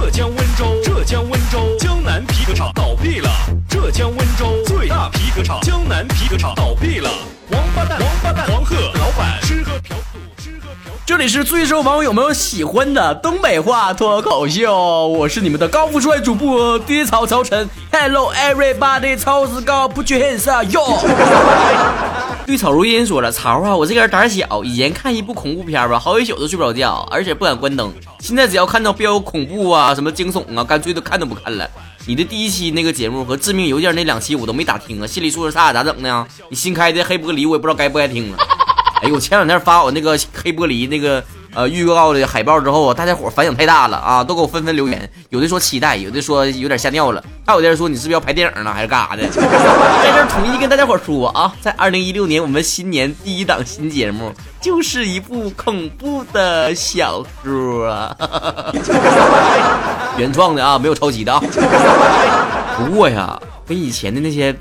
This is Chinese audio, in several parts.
浙江温州，浙江温州江南皮革厂倒闭了。浙江温州最大皮革厂江南皮革厂倒闭了。王八蛋，王八蛋，黄鹤老板吃喝嫖赌，吃喝嫖。这里是最受网友们喜欢的东北话脱口秀，我是你们的高富帅主播低草曹晨。Hello everybody，超子高不缺颜色哟。绿草如茵说了，曹啊，我这个人胆小，以前看一部恐怖片吧，好几宿都睡不着觉，而且不敢关灯。现在只要看到标有恐怖啊、什么惊悚啊，干脆都看都不看了。你的第一期那个节目和致命邮件那两期我都没咋听啊，心里素质差咋整呢？你新开的黑玻璃我也不知道该不该听了。哎呦，前两天发我那个黑玻璃那个呃预告的海报之后啊，大家伙反响太大了啊，都给我纷纷留言，有的说期待，有的说有点吓尿了，还有的人说你是不是要拍电影呢，还是干啥的？在这统一跟大家伙说啊，在二零一六年我们新年第一档新节目就是一部恐怖的小说啊，原创的啊，没有抄袭的啊。不过呀，跟以前的那些。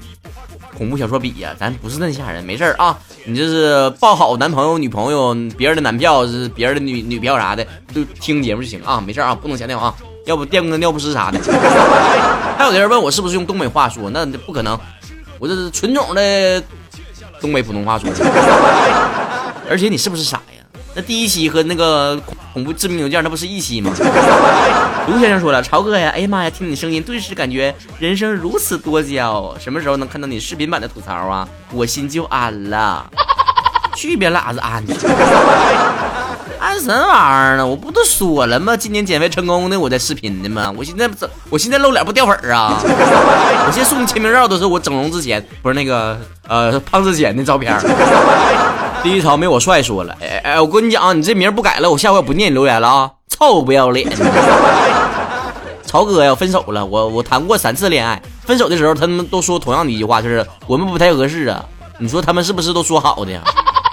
恐怖小说比呀，咱不是那吓人，没事儿啊。你就是抱好男朋友、女朋友、别人的男票是别人的女女票啥的，就听节目就行啊，没事啊，不能瞎尿啊，要不垫个尿不湿啥的。还有人问我是不是用东北话说，那不可能，我这是纯种的东北普通话说。而且你是不是傻呀？那第一期和那个恐怖致命邮件，那不是一期吗？卢先生说了，朝哥呀，哎呀妈呀，听你声音，顿时感觉人生如此多娇。什么时候能看到你视频版的吐槽啊？我心就安了。去别拉子安去！安什么玩意儿呢？我不都说了吗？今年减肥成功的，我在视频的吗？我现在不，我现在露脸不掉粉啊？我现在送签名照都是我整容之前，不是那个呃胖之前的照片。第一条没我帅说了，哎哎，我跟你讲啊，你这名不改了，我下回不念你留言了啊！臭不要脸！曹哥呀，分手了，我我谈过三次恋爱，分手的时候他们都说同样的一句话，就是我们不太合适啊。你说他们是不是都说好的？呀？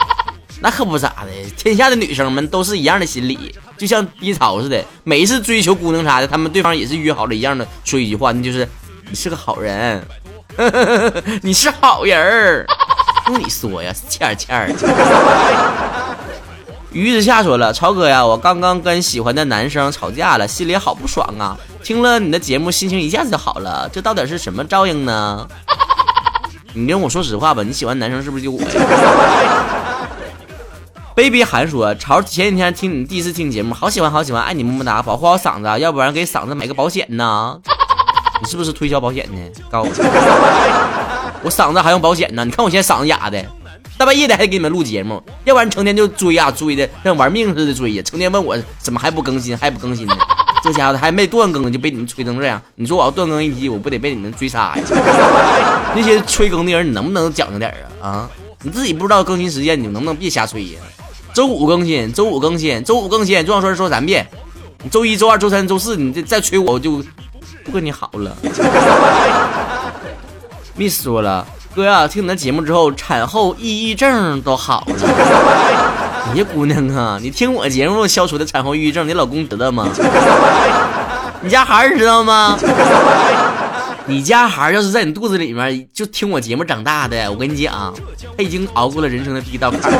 那可不咋的，天下的女生们都是一样的心理，就像低潮似的，每一次追求姑娘啥的，他们对方也是约好了一样的说一句话，那就是你是个好人，你是好人儿。用你说呀，欠欠的。于子夏说了，超哥呀，我刚刚跟喜欢的男生吵架了，心里好不爽啊！听了你的节目，心情一下子就好了。这到底是什么照应呢？你跟我说实话吧，你喜欢男生是不是就我呀？baby 韩说，曹前几天听你第一次听节目，好喜欢好喜欢，爱你么么哒，保护好嗓子，要不然给嗓子买个保险呢？你是不是推销保险呢？告诉我。我嗓子还用保险呢？你看我现在嗓子哑的，大半夜的还给你们录节目，要不然成天就追呀追的，像玩命似的追呀，成天问我怎么还不更新，还不更新呢？这家伙还没断更就被你们催成这样，你说我要断更一批，我不得被你们追杀呀？那些催更的人，你能不能讲究点啊？啊，你自己不知道更新时间，你能不能别瞎催呀？周五更新，周五更新，周五更新，就想说说三遍。你周一周二周三周四，你再再催我，我就不跟你好了。Miss 说了，哥呀，听你的节目之后，产后抑郁症都好了。你姑娘啊，你听我节目消除的产后抑郁症，你老公知道吗？你家孩儿知道吗？你家孩儿要是在你肚子里面，就听我节目长大的，我跟你讲，他已经熬过了人生的第一道坎。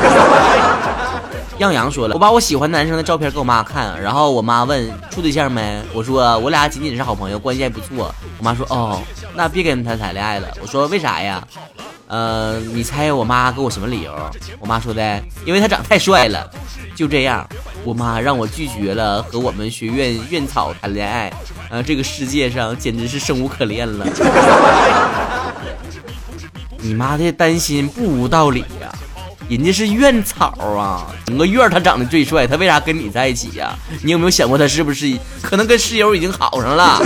耀阳说了，我把我喜欢男生的照片给我妈看，然后我妈问处对象没？我说我俩仅仅是好朋友，关系还不错。我妈说哦，那别跟他谈恋爱了。我说为啥呀？呃，你猜我妈给我什么理由？我妈说的，因为他长太帅了。就这样，我妈让我拒绝了和我们学院院草谈恋爱。呃，这个世界上简直是生无可恋了。你妈的担心不无道理呀。人家是院草啊，整个院他长得最帅，他为啥跟你在一起呀？你有没有想过他是不是可能跟室友已经好上了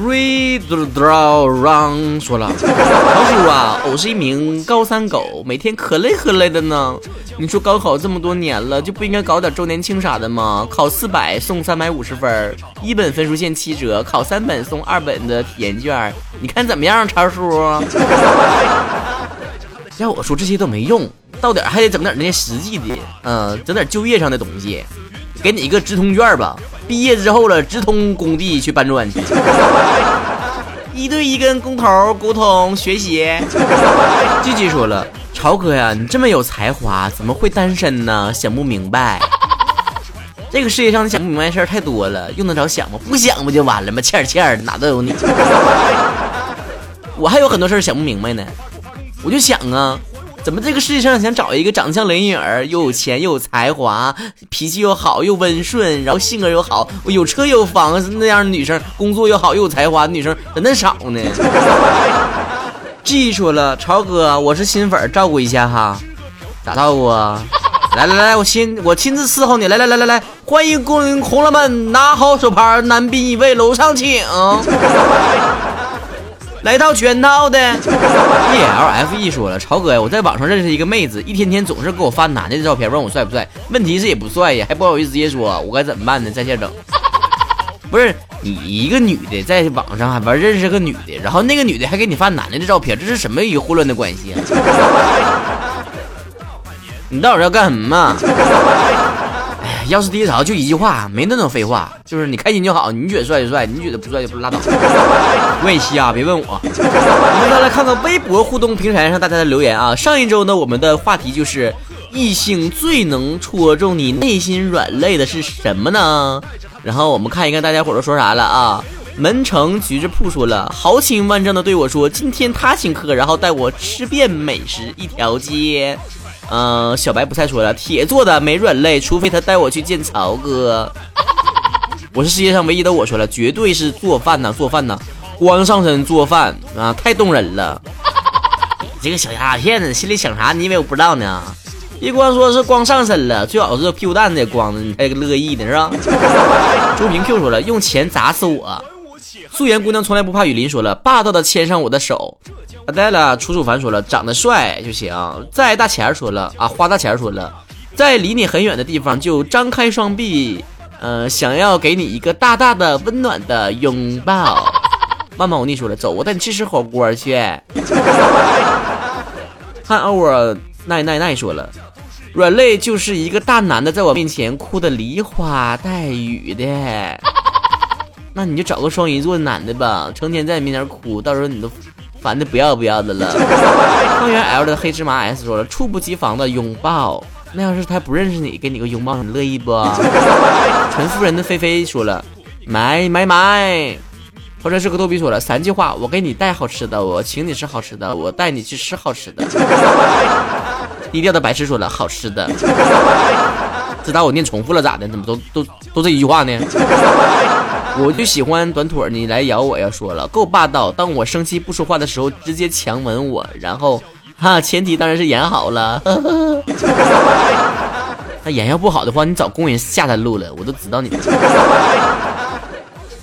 ？Read draw run 说了，老叔啊，我是一名高三狗，每天可累可累的呢。你说高考这么多年了，就不应该搞点周年庆啥的吗？考四百送三百五十分，一本分数线七折，考三本送二本的体验卷，你看怎么样，超叔？要我说这些都没用，到点还得整点那些实际的，嗯，整点就业上的东西，给你一个直通券吧。毕业之后了，直通工地去搬砖去，一对一跟工头沟通学习。继续说了，超哥呀，你这么有才华，怎么会单身呢？想不明白。这个世界上你想不明白的事儿太多了，用得着想吗？不想不就完了吗？欠欠的哪都有你。我还有很多事儿想不明白呢，我就想啊，怎么这个世界上想找一个长相雷影儿，又有钱又有才华，脾气又好又温顺，然后性格又好，有车有房那样的女生，工作又好又有才华的女生怎那少呢记住了，超哥，我是新粉，照顾一下哈，咋照顾啊？来来来，我亲我亲自伺候你。来来来来来，欢迎光临红了们，拿好手牌，男宾一位，楼上请。来套全套的。E L F E 说了，超哥呀，我在网上认识一个妹子，一天天总是给我发男的照片，问我帅不帅。问题是也不帅呀，还不好意思直接说，我该怎么办呢？在线整。不是你一个女的在网上还玩认识个女的，然后那个女的还给你发男的的照片，这是什么一个混乱的关系啊？你到底要干什么？要是第一潮就一句话，没那种废话，就是你开心就好。你觉得帅就帅，你觉得不帅就不拉倒。我也瞎，别问我。我们再来看看微博互动平台上大家的留言啊。上一周呢，我们的话题就是异性最能戳中你内心软肋的是什么呢？然后我们看一看大家伙都说啥了啊。门城橘子铺说了，豪情万丈的对我说，今天他请客，然后带我吃遍美食一条街。嗯，小白不再说了，铁做的没软肋，除非他带我去见曹哥。我是世界上唯一的，我说了，绝对是做饭呐，做饭呐，光上身做饭啊，太动人了。你 这个小丫头片子，心里想啥？你以为我不知道呢？别光说是光上身了，最好是屁股蛋子也光着，你还乐意呢是吧？朱平 Q 说了，用钱砸死我。素颜姑娘从来不怕雨林说了，霸道的牵上我的手。阿呆了，楚楚凡说了，长得帅就行。在大钱说了啊，花大钱说了，在离你很远的地方就张开双臂，呃，想要给你一个大大的温暖的拥抱。慢慢我腻说了，走，我带你去吃火锅去。看欧啊，奈奈奈说了，软肋就是一个大男的在我面前哭的梨花带雨的。那你就找个双鱼座的男的吧，成天在你面前哭，到时候你都。烦的不要不要的了。方圆 L 的黑芝麻 S 说了，猝不及防的拥抱。那要是他不认识你，给你个拥抱，你乐意不？陈夫人的菲菲说了，买买买。或者是个逗比说了三句话，我给你带好吃的，我请你吃好吃的，我带你去吃好吃的。低调的白痴说了，好吃的。这打我念重复了咋的？怎么都都都这一句话呢？我就喜欢短腿，你来咬我呀！说了够霸道，当我生气不说话的时候，直接强吻我，然后哈，前提当然是演好了。那演要不好的话，你找工人下他路了，我都知道你。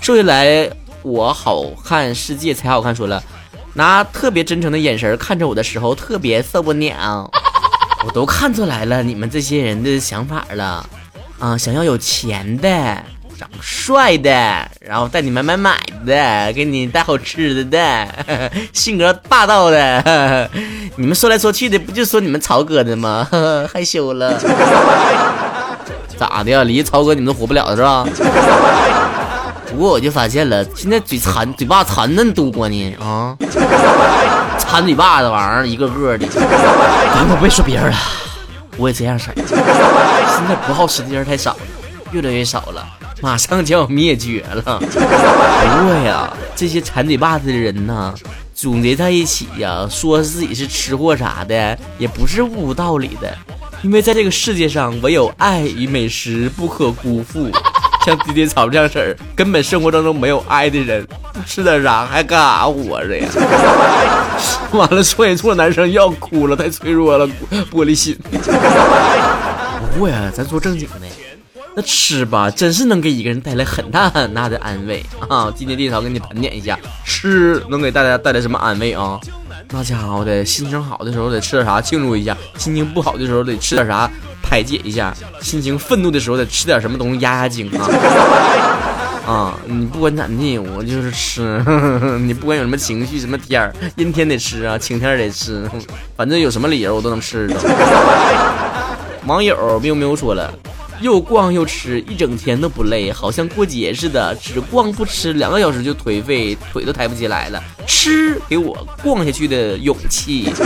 说起来我好看，世界才好看。说了，拿特别真诚的眼神看着我的时候，特别受不了。我都看出来了，你们这些人的想法了，啊，想要有钱的。长帅的，然后带你买买买的，给你带好吃的的，性格霸道的，你们说来说去的不就说你们曹哥的吗？害羞了，咋的呀？离曹哥你们都活不了是吧？不过我就发现了，现在嘴馋，嘴巴馋嫩多呢啊，馋嘴巴子玩意儿一个个的。我别说别人了，我也这样式现在不好吃的人太少了，越来越少了。马上就要灭绝了。不过呀，这些馋嘴巴子的人呢，总结在一起呀，说自己是吃货啥的，也不是无道理的。因为在这个世界上，唯有爱与美食不可辜负。像滴滴草这样式儿，根本生活当中没有爱的人，不吃点啥还干啥活着呀？完了，双鱼座男生要哭了，太脆弱了，玻璃心。不过呀，咱说正经的。那吃吧，真是能给一个人带来很大很大的安慰啊！今天电草给你盘点一下，吃能给大家带来什么安慰啊？那家伙的，心情好的时候得吃点啥庆祝一下，心情不好的时候得吃点啥排解一下，心情愤怒的时候得吃点什么东西压压惊啊！啊，你不管咋地，我就是吃。你不管有什么情绪，什么天儿，阴天得吃啊，晴天得吃，反正有什么理由我都能吃着。网友喵喵说了。又逛又吃，一整天都不累，好像过节似的。只逛不吃，两个小时就颓废，腿都抬不起来了。吃给我逛下去的勇气。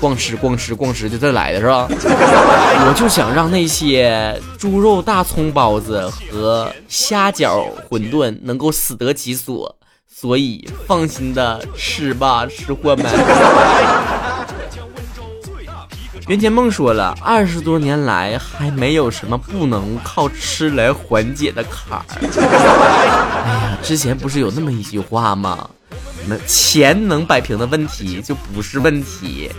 逛吃逛吃逛吃，就这来的是吧？我就想让那些猪肉大葱包子和虾饺馄饨能够死得其所，所以放心的吃吧，吃货们。袁天梦说了，二十多年来还没有什么不能靠吃来缓解的坎儿。哎呀，之前不是有那么一句话吗？那钱能摆平的问题就不是问题，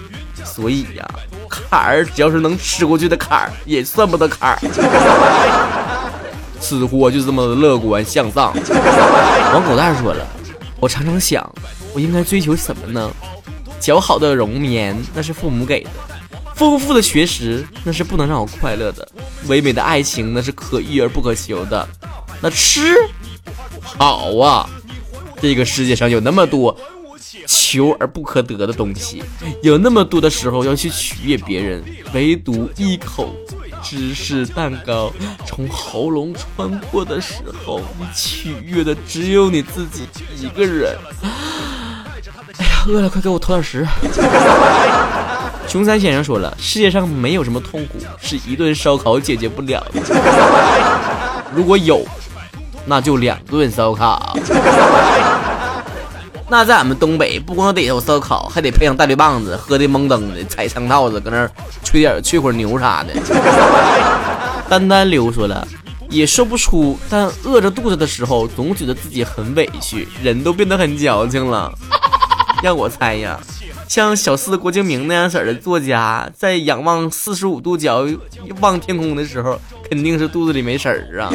所以呀，坎儿只要是能吃过去的坎儿，也算不得坎儿。吃货就这么乐观向上。王狗蛋说了，我常常想，我应该追求什么呢？较好的容颜，那是父母给的。丰富的学识那是不能让我快乐的，唯美的爱情那是可遇而不可求的，那吃好啊！这个世界上有那么多求而不可得的东西，有那么多的时候要去取悦别人，唯独一口芝士蛋糕从喉咙穿过的时候，你取悦的只有你自己一个人。哎呀，饿了，快给我投点食。熊三先生说了，世界上没有什么痛苦是一顿烧烤解决不了的。如果有，那就两顿烧烤。那在俺们东北，不光得有烧烤，还得配上大绿棒子，喝的懵登的，踩长套子，搁那吹点吹会牛啥的。丹丹流说了，也说不出，但饿着肚子的时候，总觉得自己很委屈，人都变得很矫情了。让我猜呀。像小四郭敬明那样式的作家，在仰望四十五度角望天空的时候，肯定是肚子里没食儿啊！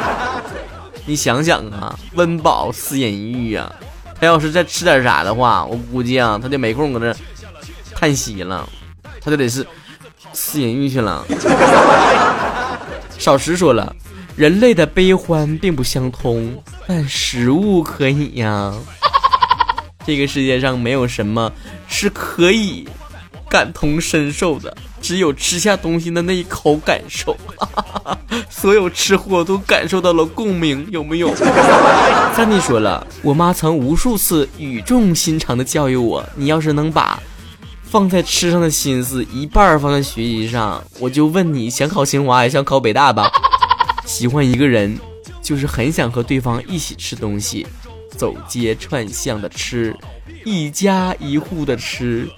你想想啊，温饱思淫欲啊，他要是再吃点啥的话，我估计啊，他就没空搁那叹息了，他就得是思淫欲去了。少时说了，人类的悲欢并不相通，但食物可以呀。这个世界上没有什么是可以感同身受的，只有吃下东西的那一口感受。所有吃货都感受到了共鸣，有没有？三弟说了，我妈曾无数次语重心长的教育我：你要是能把放在吃上的心思一半放在学习上，我就问你想考清华还想考北大吧。喜欢一个人，就是很想和对方一起吃东西。走街串巷的吃，一家一户的吃，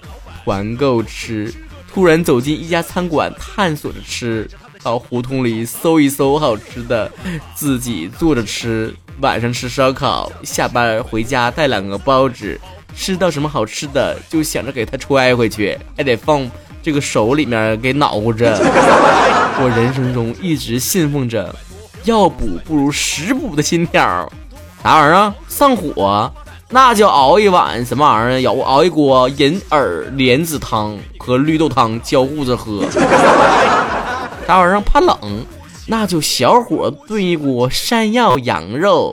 团购吃，突然走进一家餐馆探索着吃，到胡同里搜一搜好吃的，自己做着吃，晚上吃烧烤，下班回家带两个包子，吃到什么好吃的就想着给他揣回去，还得放这个手里面给恼乎着。我人生中一直信奉着，药补不如食补的信条。啥玩意儿？上火，那就熬一碗什么玩意儿？熬熬一锅银耳莲子汤和绿豆汤交互着喝。啥玩意儿？怕冷，那就小火炖一锅山药羊肉。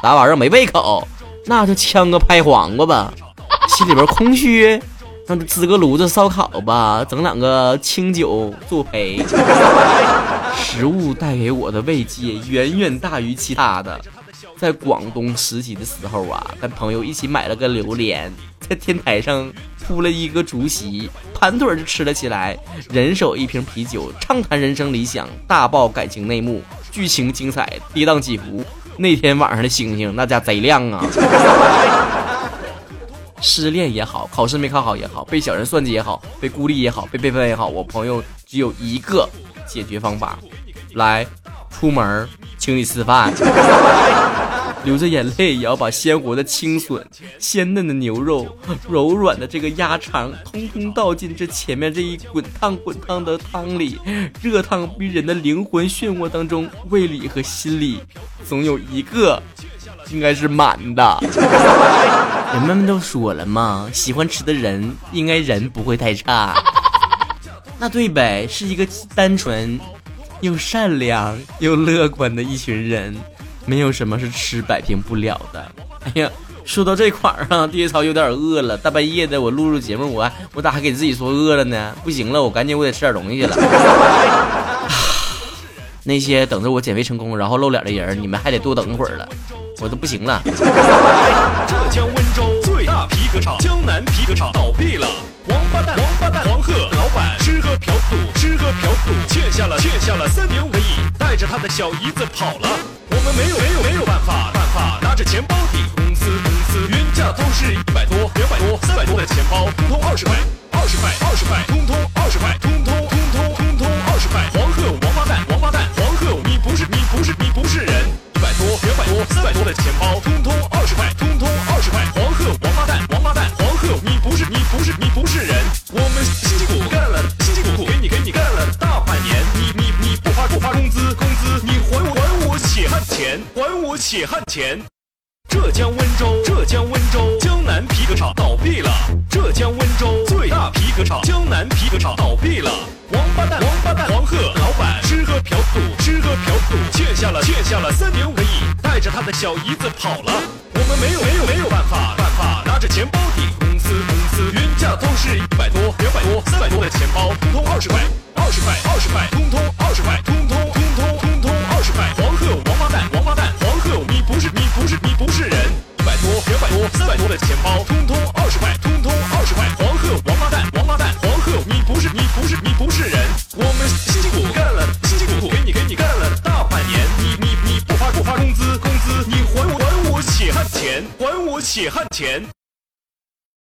啥玩意儿？没胃口，那就呛个拍黄瓜吧。心里边空虚，那就支个炉子烧烤吧，整两个清酒作陪。食物带给我的慰藉远远大于其他的。在广东实习的时候啊，跟朋友一起买了个榴莲，在天台上铺了一个竹席，盘腿就吃了起来。人手一瓶啤酒，畅谈人生理想，大爆感情内幕，剧情精彩，跌宕起伏。那天晚上的星星那家贼亮啊！失恋也好，考试没考好也好，被小人算计也好，被孤立也好，被背叛也好，我朋友只有一个解决方法：来，出门请你吃饭。流着眼泪也要把鲜活的青笋、鲜嫩的牛肉、柔软的这个鸭肠，通通倒进这前面这一滚烫滚烫的汤里，热烫逼人的灵魂漩涡当中，胃里和心里总有一个应该是满的。人们都说了嘛，喜欢吃的人应该人不会太差。那对呗，是一个单纯又善良又乐观的一群人。没有什么是吃摆平不了的。哎呀，说到这块儿啊，爹操有点饿了。大半夜的，我录录节目，我我咋还给自己说饿了呢？不行了，我赶紧我得吃点东西去了。那些等着我减肥成功然后露脸的人，你们还得多等会儿了，我都不行了。浙江温州最大皮革厂江南皮革厂倒闭了，王八蛋，王八蛋，黄鹤老板吃喝嫖赌，吃喝嫖赌，欠下了欠下了三点五个亿，带着他的小姨子跑了。我们没有没有没有办法办法，拿着钱包抵公司公司，原价都是一百多、两百多、三百多的钱包，通通二十块，二十块，二十块，通通二十块，通通通通通通二十块。黄鹤王八蛋，王八蛋，黄鹤你不是你不是你不是人，一百多、两百多、三百多的钱包，钱。浙江温州，浙江温州江南皮革厂倒闭了。浙江温州最大皮革厂江南皮革厂倒闭了。王八蛋，王八蛋，黄鹤老板吃喝嫖赌，吃喝嫖赌，欠下了欠下了三点五个亿，带着他的小姨子跑了。我们没有没有没有办法办法，拿着钱包抵公司公司，原价都是一百多、两百多、三百多的钱包，通通二十块，二十块，二十块，通，通